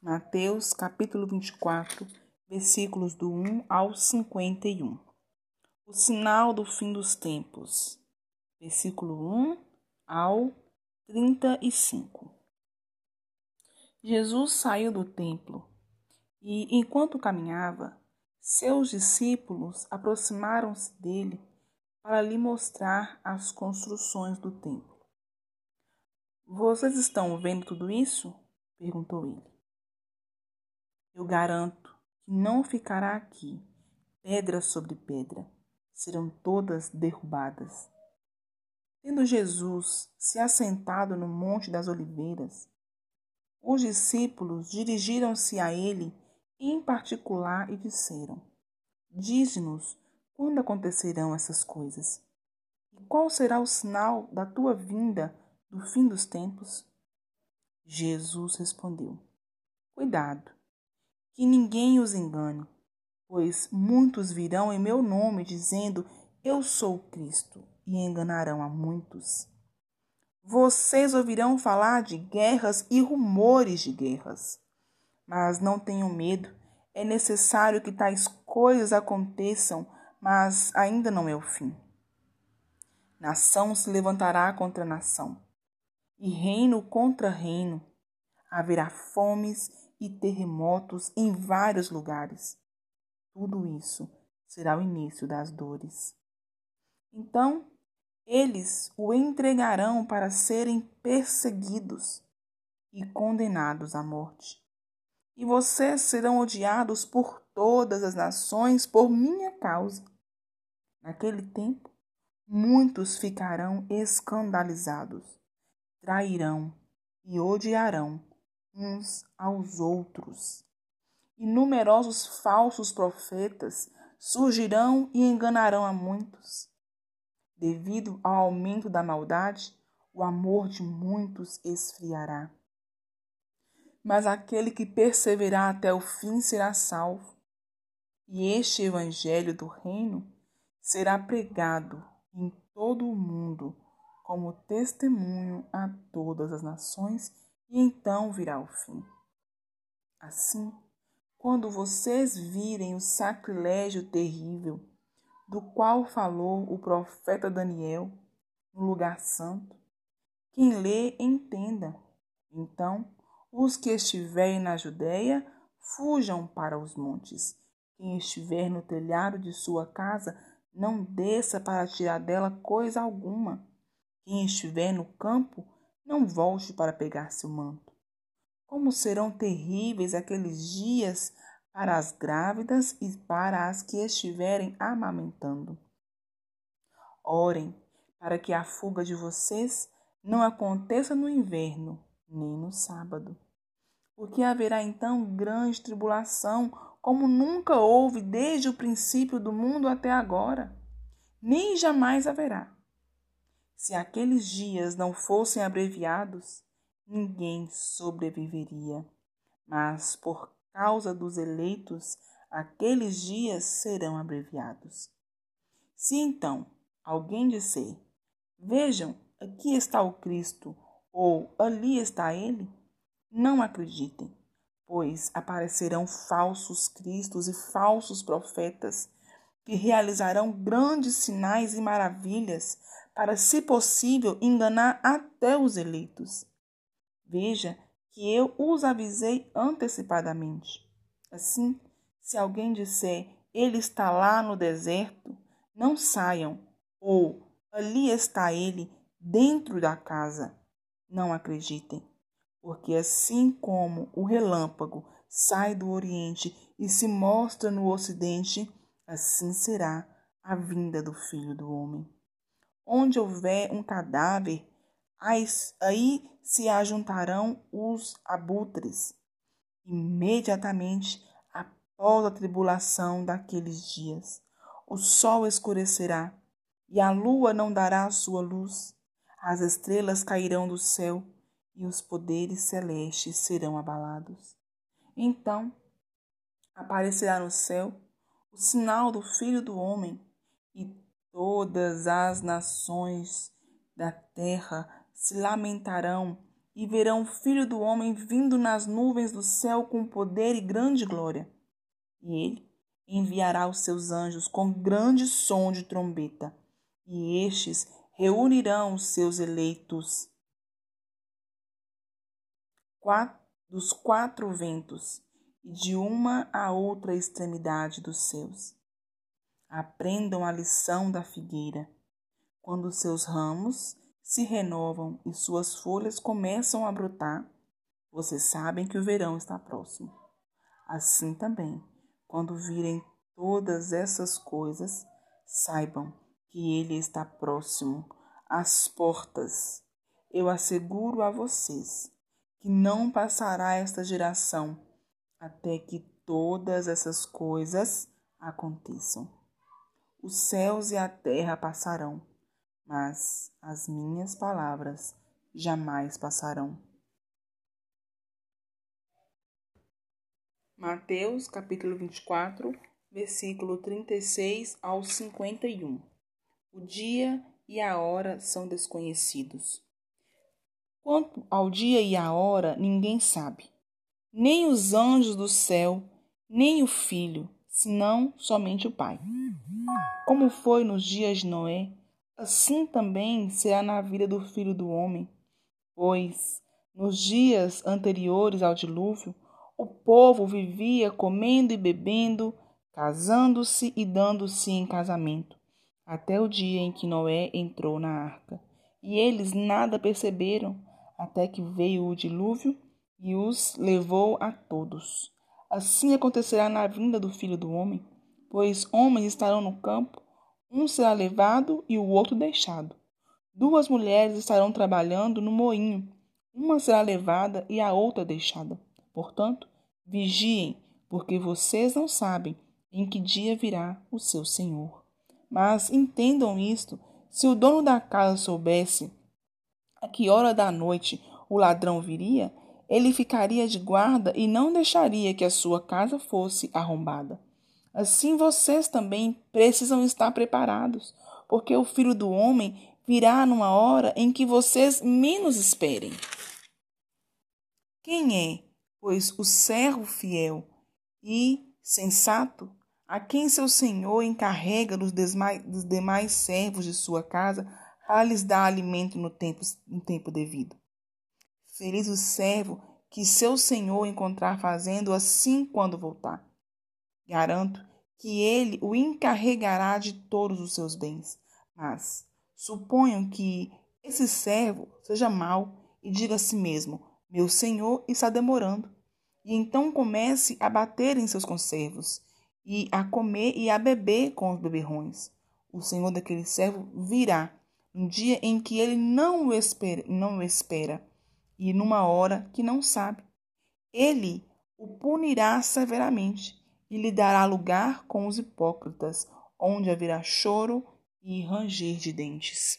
Mateus capítulo 24, versículos do 1 ao 51. O sinal do fim dos tempos. Versículo 1 ao 35. Jesus saiu do templo e, enquanto caminhava, seus discípulos aproximaram-se dele para lhe mostrar as construções do templo. Vocês estão vendo tudo isso? perguntou ele. Eu garanto que não ficará aqui pedra sobre pedra, serão todas derrubadas. Tendo Jesus se assentado no Monte das Oliveiras, os discípulos dirigiram-se a ele em particular e disseram: Dize-nos quando acontecerão essas coisas? E qual será o sinal da tua vinda do fim dos tempos? Jesus respondeu: Cuidado, que ninguém os engane, pois muitos virão em meu nome dizendo: Eu sou Cristo, e enganarão a muitos. Vocês ouvirão falar de guerras e rumores de guerras. Mas não tenham medo, é necessário que tais coisas aconteçam, mas ainda não é o fim. Nação se levantará contra nação e reino contra reino. Haverá fomes e terremotos em vários lugares. Tudo isso será o início das dores. Então, eles o entregarão para serem perseguidos e condenados à morte. E vocês serão odiados por todas as nações por minha causa. Naquele tempo, muitos ficarão escandalizados trairão e odiarão uns aos outros. E numerosos falsos profetas surgirão e enganarão a muitos. Devido ao aumento da maldade, o amor de muitos esfriará. Mas aquele que perseverar até o fim será salvo. E este evangelho do reino será pregado em todo o mundo como testemunho a todas as nações, e então virá o fim. Assim, quando vocês virem o sacrilégio terrível do qual falou o profeta Daniel no lugar santo, quem lê entenda. Então, os que estiverem na Judéia fujam para os montes. Quem estiver no telhado de sua casa, não desça para tirar dela coisa alguma quem estiver no campo, não volte para pegar seu manto. Como serão terríveis aqueles dias para as grávidas e para as que estiverem amamentando. Orem para que a fuga de vocês não aconteça no inverno, nem no sábado. Porque haverá então grande tribulação, como nunca houve desde o princípio do mundo até agora, nem jamais haverá. Se aqueles dias não fossem abreviados, ninguém sobreviveria. Mas por causa dos eleitos, aqueles dias serão abreviados. Se então alguém disser: Vejam, aqui está o Cristo, ou ali está ele, não acreditem, pois aparecerão falsos cristos e falsos profetas que realizarão grandes sinais e maravilhas para, se possível, enganar até os eleitos. Veja que eu os avisei antecipadamente. Assim, se alguém disser, ele está lá no deserto, não saiam, ou ali está ele dentro da casa. Não acreditem, porque assim como o relâmpago sai do Oriente e se mostra no Ocidente, assim será a vinda do Filho do Homem. Onde houver um cadáver, aí se ajuntarão os abutres. Imediatamente após a tribulação daqueles dias, o sol escurecerá e a lua não dará a sua luz, as estrelas cairão do céu e os poderes celestes serão abalados. Então aparecerá no céu o sinal do Filho do Homem e Todas as nações da terra se lamentarão e verão o Filho do Homem vindo nas nuvens do céu com poder e grande glória. E ele enviará os seus anjos com grande som de trombeta, e estes reunirão os seus eleitos dos quatro ventos e de uma a outra extremidade dos céus. Aprendam a lição da figueira. Quando seus ramos se renovam e suas folhas começam a brotar, vocês sabem que o verão está próximo. Assim também, quando virem todas essas coisas, saibam que ele está próximo, às portas. Eu asseguro a vocês que não passará esta geração até que todas essas coisas aconteçam. Os céus e a terra passarão, mas as minhas palavras jamais passarão. Mateus capítulo 24, versículo 36 ao 51. O dia e a hora são desconhecidos. Quanto ao dia e a hora, ninguém sabe, nem os anjos do céu, nem o filho, senão somente o Pai. Como foi nos dias de Noé, assim também será na vida do filho do homem. Pois, nos dias anteriores ao dilúvio, o povo vivia comendo e bebendo, casando-se e dando-se em casamento, até o dia em que Noé entrou na arca. E eles nada perceberam, até que veio o dilúvio e os levou a todos. Assim acontecerá na vinda do filho do homem, pois homens estarão no campo um será levado e o outro deixado. Duas mulheres estarão trabalhando no moinho. Uma será levada e a outra deixada. Portanto, vigiem, porque vocês não sabem em que dia virá o seu Senhor. Mas entendam isto: se o dono da casa soubesse a que hora da noite o ladrão viria, ele ficaria de guarda e não deixaria que a sua casa fosse arrombada. Assim vocês também precisam estar preparados, porque o filho do homem virá numa hora em que vocês menos esperem. Quem é, pois, o servo fiel e sensato, a quem seu senhor encarrega dos, dos demais servos de sua casa a lhes dar alimento no tempo, no tempo devido? Feliz o servo que seu senhor encontrar fazendo assim quando voltar. Garanto que ele o encarregará de todos os seus bens. Mas suponham que esse servo seja mau e diga a si mesmo: Meu senhor está demorando. E então comece a bater em seus conservos, e a comer e a beber com os beberrões. O senhor daquele servo virá um dia em que ele não o espera, não o espera e numa hora que não sabe. Ele o punirá severamente e lhe dará lugar com os hipócritas, onde haverá choro e ranger de dentes.